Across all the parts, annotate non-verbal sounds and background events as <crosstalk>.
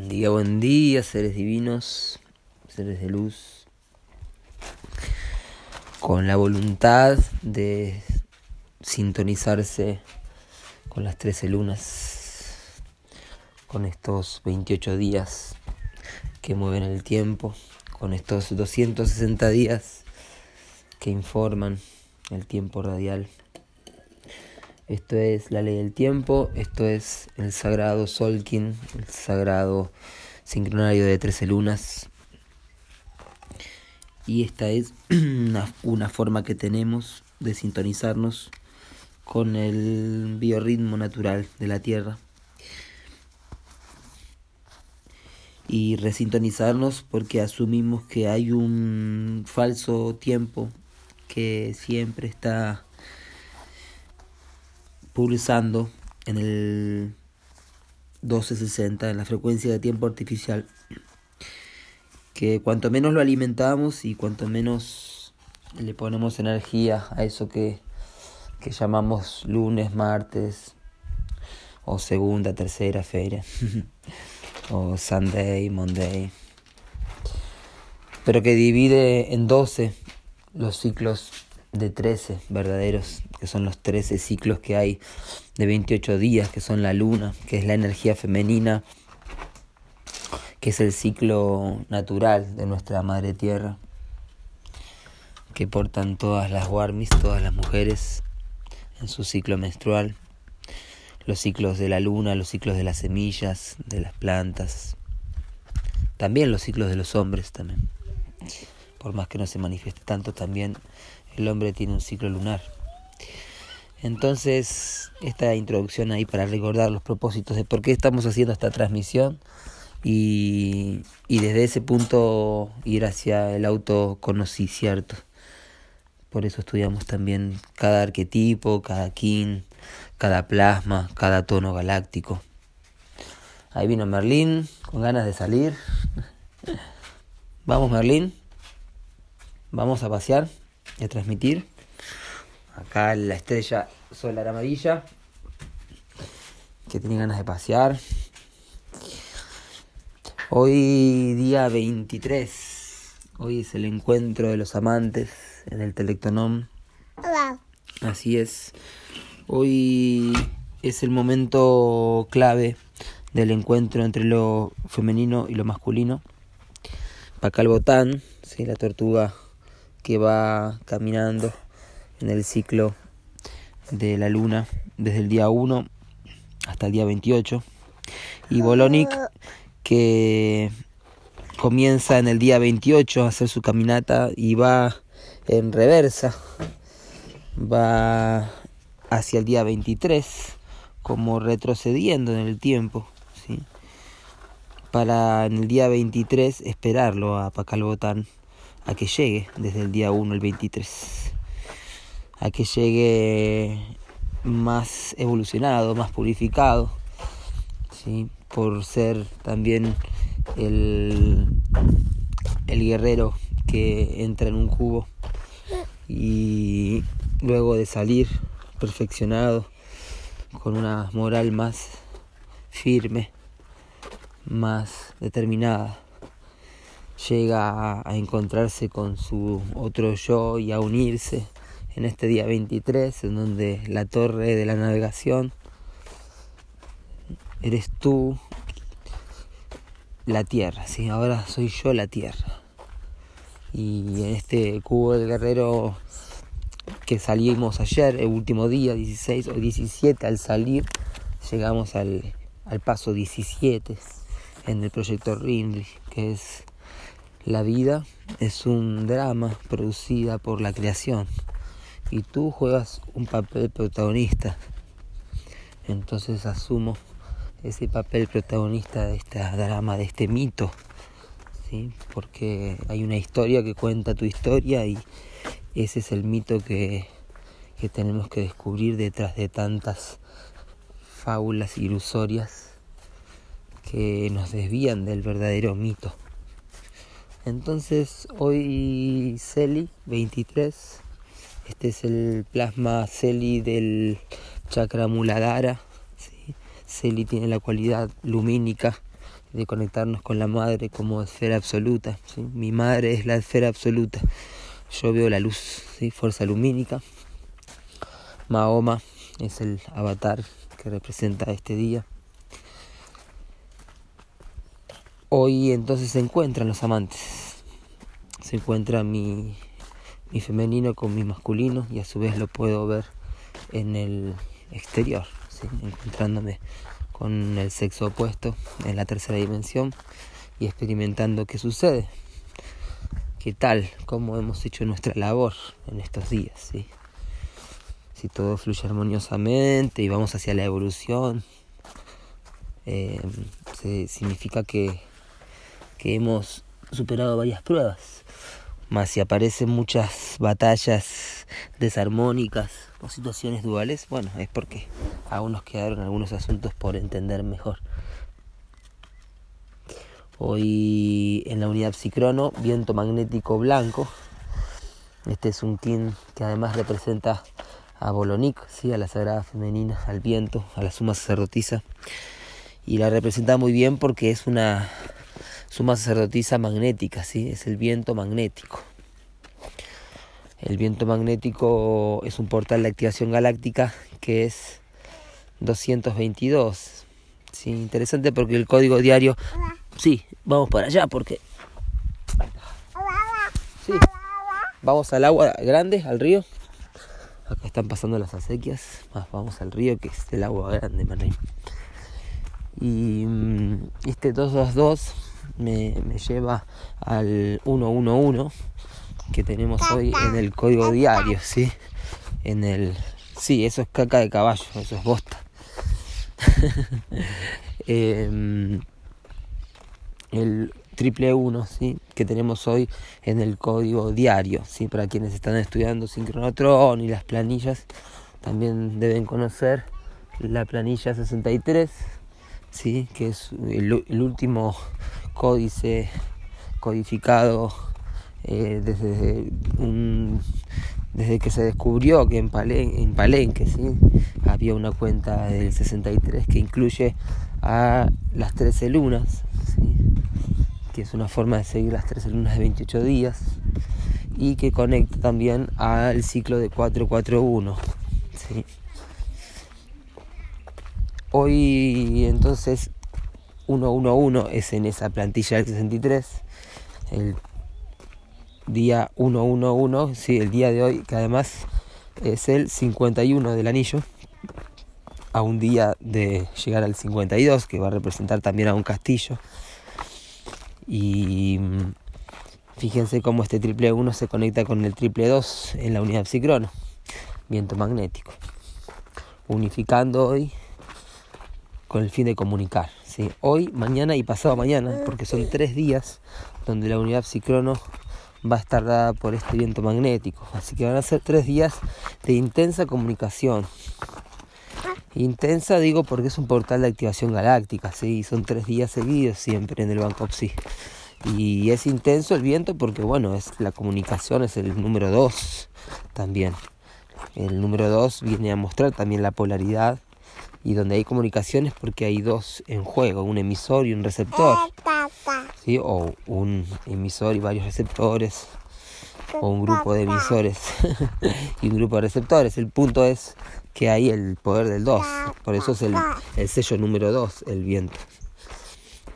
Buen día, buen día, seres divinos, seres de luz, con la voluntad de sintonizarse con las 13 lunas, con estos 28 días que mueven el tiempo, con estos 260 días que informan el tiempo radial. Esto es la ley del tiempo, esto es el sagrado Solkin, el sagrado sincronario de 13 lunas. Y esta es <clears throat> una, forma que tenemos de sintonizarnos con el biorritmo natural de la Tierra. Y resintonizarnos porque asumimos que hay un falso tiempo que siempre está pulsando en el 1260, en la frecuencia de tiempo artificial, que cuanto menos lo alimentamos y cuanto menos le ponemos energía a eso que, que llamamos lunes, martes, o segunda, tercera feria, <laughs> o Sunday, Monday, pero que divide en 12 los ciclos de 13 verdaderos, que son los 13 ciclos que hay de 28 días, que son la luna, que es la energía femenina, que es el ciclo natural de nuestra madre tierra, que portan todas las warmis, todas las mujeres en su ciclo menstrual, los ciclos de la luna, los ciclos de las semillas, de las plantas, también los ciclos de los hombres también. Por más que no se manifieste tanto, también el hombre tiene un ciclo lunar. Entonces, esta introducción ahí para recordar los propósitos de por qué estamos haciendo esta transmisión y, y desde ese punto ir hacia el autoconocimiento. Por eso estudiamos también cada arquetipo, cada kin, cada plasma, cada tono galáctico. Ahí vino Merlín con ganas de salir. <laughs> Vamos Merlín, vamos a pasear y a transmitir. Acá la estrella solar amarilla, que tiene ganas de pasear. Hoy día 23, hoy es el encuentro de los amantes en el Telectonom. Así es, hoy es el momento clave del encuentro entre lo femenino y lo masculino. Pacalbotán, ¿sí? la tortuga que va caminando en el ciclo de la luna desde el día 1 hasta el día 28 y Bolonic que comienza en el día 28 a hacer su caminata y va en reversa. Va hacia el día 23 como retrocediendo en el tiempo ¿sí? para en el día 23 esperarlo a Pacalbotán a que llegue desde el día 1 al 23, a que llegue más evolucionado, más purificado, ¿sí? por ser también el, el guerrero que entra en un cubo y luego de salir perfeccionado con una moral más firme, más determinada llega a, encontrarse con su otro yo y a unirse en este día 23, en donde la torre de la navegación eres tú, la tierra, ¿sí? ahora soy yo la tierra. Y en este cubo del guerrero que salimos ayer, el último día, 16 o 17, al salir, llegamos al, al paso 17 en el proyecto Rindri, que es la vida es un drama producida por la creación y tú juegas un papel protagonista. Entonces asumo ese papel protagonista de este drama, de este mito, ¿sí? porque hay una historia que cuenta tu historia y ese es el mito que, que tenemos que descubrir detrás de tantas fábulas ilusorias que nos desvían del verdadero mito. Entonces hoy Celi 23, este es el plasma Celi del chakra Muladhara. ¿sí? Celi tiene la cualidad lumínica, de conectarnos con la madre como esfera absoluta. Mi madre es la esfera absoluta. Yo veo la luz, ¿sí? fuerza lumínica. Mahoma es el avatar que representa este día. Hoy entonces se encuentran los amantes. Se encuentra mi, mi femenino con mi masculino y a su vez lo puedo ver en el exterior, encontrándome con el sexo opuesto en la tercera dimensión y experimentando qué sucede, qué tal, cómo hemos hecho nuestra labor en estos días, si todo fluye armoniosamente y vamos hacia la evolución, eh, significa que que hemos superado varias pruebas. Más si aparecen muchas batallas desarmónicas o situaciones duales, bueno, es porque aún nos quedaron algunos asuntos por entender mejor. Hoy en la unidad psicrono, viento magnético blanco. Este es un kin que además representa a Bolonic, ¿sí? a la sagrada femenina, al viento, a la suma sacerdotisa. Y la representa muy bien porque es una suma sacerdotisa magnética, ¿sí? es el viento magnético. El viento magnético es un portal de activación galáctica que es 222. Sí, interesante porque el código diario... Sí, vamos para allá porque... Sí, vamos al agua grande, al río. Acá están pasando las acequias. Vamos al río que es el agua grande, Marín. Y mm, este 222 me, me lleva al 111 que tenemos hoy en el código diario, ¿sí? En el... Sí, eso es caca de caballo, eso es bosta. <laughs> Em, el triple uno, ¿sí? Que tenemos hoy en el código diario, ¿sí? Para quienes están estudiando sincronotron y las planillas, también deben conocer la planilla 63, ¿sí? Que es el último códice codificado eh, desde, desde que se descubrió que en, Palenque ¿sí? había una cuenta del 63 que incluye a las 13 lunas, que es una forma de seguir las 13 lunas de 28 días y que conecta también al ciclo de 441. Hoy entonces 111 es en esa plantilla del 63. El día 111, sí, el día de hoy, que además es el 51 del anillo, a un día de llegar al 52, que va a representar también a un castillo. Y fíjense cómo este triple 1 se conecta con el triple 2 en la unidad psicrono, viento magnético, unificando hoy con el fin de comunicar. ¿sí? Hoy, mañana y pasado mañana, porque son tres días donde la unidad psicrono va a estar dada por este viento magnético. Así que van a ser tres días de intensa comunicación. Intensa digo porque es un portal de activación galáctica, ¿sí? son tres días seguidos siempre en el Banco Psi. Y es intenso el viento porque bueno, es la comunicación es el número dos también. El número dos viene a mostrar también la polaridad y donde hay comunicaciones porque hay dos en juego, un emisor y un receptor, ¿sí? o un emisor y varios receptores, o un grupo de emisores <laughs> y un grupo de receptores. El punto es que hay el poder del 2, por eso es el, el sello número 2, el viento.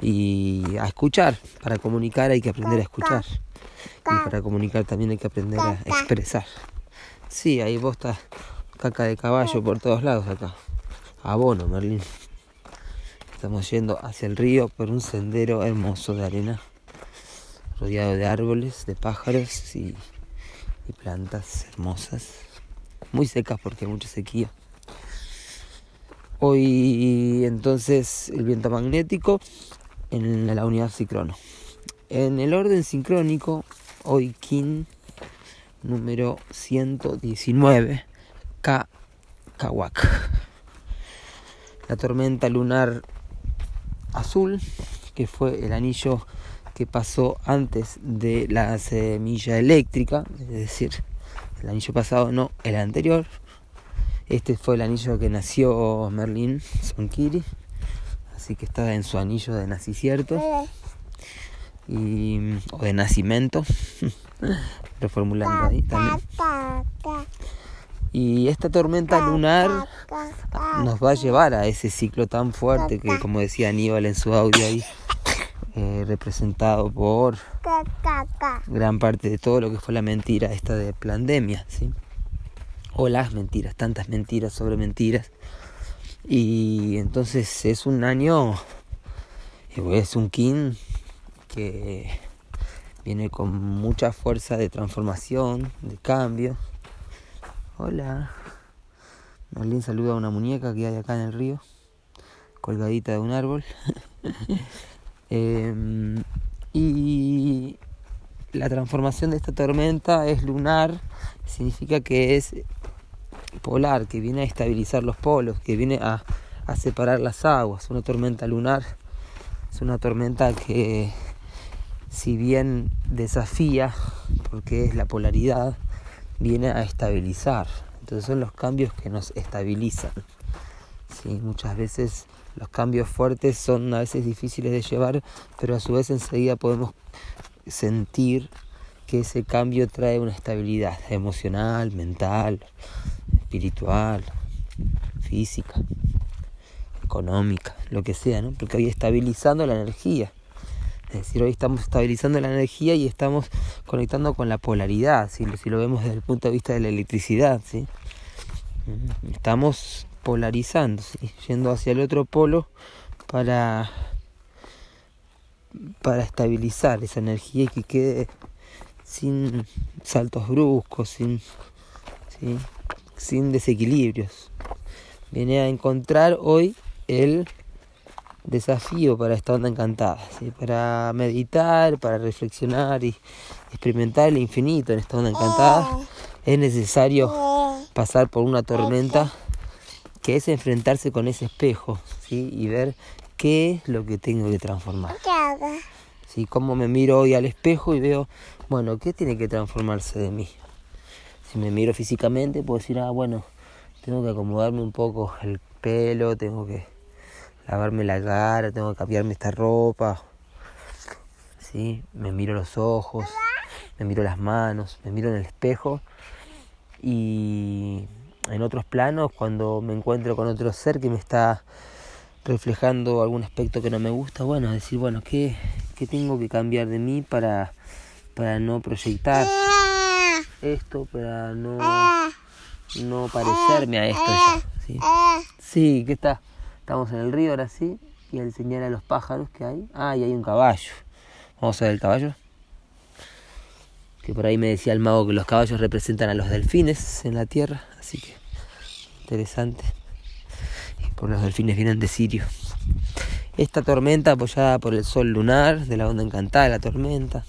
Y a escuchar, para comunicar hay que aprender a escuchar. Y para comunicar también hay que aprender a expresar. Sí, ahí vos estás caca de caballo por todos lados acá abono, Merlín. Estamos yendo hacia el río por un sendero hermoso de arena, rodeado de árboles, de pájaros y, plantas hermosas, muy secas porque hay mucha sequía. Hoy entonces el viento magnético en la unidad sincrono. En el orden sincrónico, hoy Kin número 119, K. Kawak la tormenta lunar azul, que fue el anillo que pasó antes de la semilla eléctrica, es decir, el anillo pasado no, el anterior. Este fue el anillo que nació Merlin Sonkiri así que está en su anillo de nacicierto y, o de nacimiento, <laughs> reformulando ahí también. Y esta tormenta lunar nos va a llevar a ese ciclo tan fuerte que, como decía Aníbal en su audio ahí, eh, representado por gran parte de todo lo que fue la mentira esta de pandemia, ¿sí? O las mentiras, tantas mentiras sobre mentiras. Y entonces es un año, es un kin que viene con mucha fuerza de transformación, de cambio. Hola. Marlene saluda a una muñeca que hay acá en el río, colgadita de un árbol. <laughs> Em, y la transformación de esta tormenta es lunar, significa que es polar, que viene a estabilizar los polos, que viene a, a separar las aguas. Una tormenta lunar es una tormenta que si bien desafía, porque es la polaridad, viene a estabilizar. Entonces son los cambios que nos estabilizan. ¿sí? Muchas veces los cambios fuertes son a veces difíciles de llevar, pero a su vez enseguida podemos sentir que ese cambio trae una estabilidad emocional, mental, espiritual, física, económica, lo que sea, ¿no? Porque hoy estabilizando la energía. Es decir, hoy estamos estabilizando la energía y estamos conectando con la polaridad, si, lo vemos desde el punto de vista de la electricidad. ¿sí? Estamos polarizando, yendo hacia el otro polo para, para estabilizar esa energía y que quede sin saltos bruscos, sin, sin desequilibrios. Viene a encontrar hoy el desafío para esta onda encantada, para meditar, para reflexionar y experimentar el infinito en esta onda encantada, es necesario pasar por una tormenta que es enfrentarse con ese espejo ¿sí? y ver qué es lo que tengo que transformar. ¿Sí? Cómo me miro hoy al espejo y veo, bueno, ¿qué tiene que transformarse de mí? Si me miro físicamente, puedo decir, ah, bueno, tengo que acomodarme un poco el pelo, tengo que lavarme la cara, tengo que cambiarme esta ropa. ¿Sí? Me miro los ojos, me miro las manos, me miro en el espejo y en otros planos, cuando me encuentro con otro ser que me está reflejando algún aspecto que no me gusta, bueno, decir, bueno, ¿qué, qué tengo que cambiar de mí para, para no proyectar esto, para no, no parecerme a esto ya? ¿sí? sí, ¿qué está? Estamos en el río ahora sí, y él señala los pájaros que hay. Ah, y hay un caballo. Vamos a ver el caballo que por ahí me decía el mago que los caballos representan a los delfines en la tierra, así que interesante. Y por los delfines vienen de Sirio. Esta tormenta apoyada por el sol lunar, de la onda encantada, la tormenta,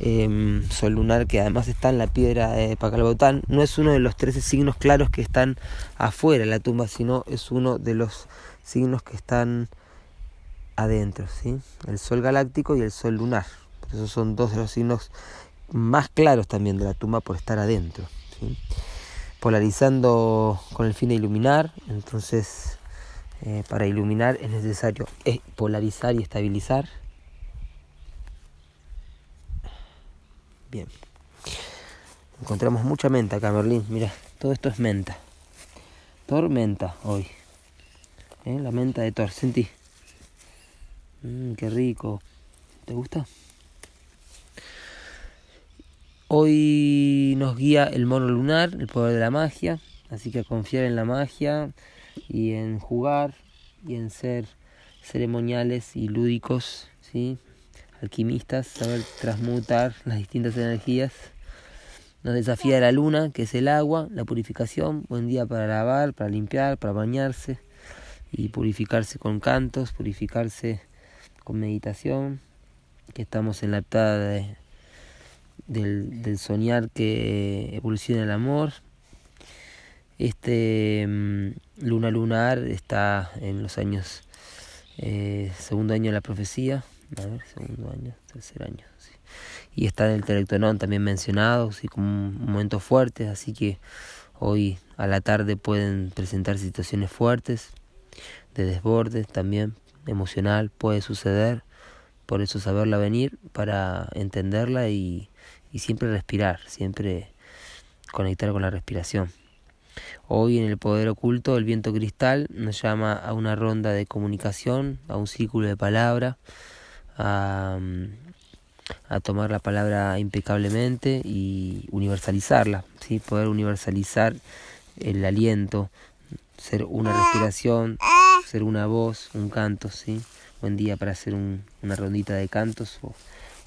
em, sol lunar que además está en la piedra de Pacalbotán, no es uno de los 13 signos claros que están afuera de la tumba, sino es uno de los signos que están adentro, ¿sí? el sol galáctico y el sol lunar. Esos son dos de los signos más claros también de la tumba por estar adentro. Polarizando con el fin de iluminar, entonces eh, para iluminar es necesario polarizar y estabilizar. Bien. Encontramos mucha menta acá, Merlín. Mira, todo esto es menta. Tormenta hoy. ¿Eh? La menta de Thor, sentí. Mmm, qué rico. ¿Te gusta? Hoy nos guía el mono lunar, el poder de la magia, así que confiar en la magia y en jugar y en ser ceremoniales y lúdicos, ¿sí? Alquimistas, saber transmutar las distintas energías. Nos desafía la luna, que es el agua, la purificación, buen día para lavar, para limpiar, para bañarse y purificarse con cantos, purificarse con meditación, que estamos en la etapa de del, soñar que evoluciona el amor. Este mm, luna lunar está en los años, eh, segundo año de la profecía, a ver, segundo año, tercer año, y está en el telectonón también mencionado, así como un momento fuerte, así que hoy a la tarde pueden presentar situaciones fuertes, de desborde también emocional puede suceder, por eso saberla venir para entenderla y, y siempre respirar, siempre conectar con la respiración. Hoy en el poder oculto el viento cristal nos llama a una ronda de comunicación, a un círculo de palabra, a, tomar la palabra impecablemente y universalizarla, ¿sí? poder universalizar el aliento, ser una respiración, ser una voz, un canto, ¿sí? Buen día para hacer un, una rondita de cantos o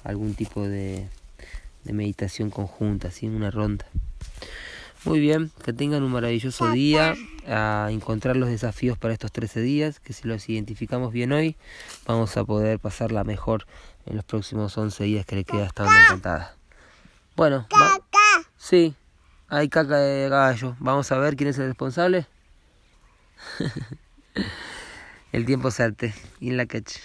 algún tipo de, de meditación conjunta, ¿sí? Una ronda. Muy bien, que tengan un maravilloso día, a encontrar los desafíos para estos 13 días, que si los identificamos bien hoy, vamos a poder pasarla mejor en los próximos 11 días que le queda donde encantada. Bueno, sí, hay caca de gallo. Vamos a ver quién es el responsable. <laughs> el tiempo sarte y en la catch.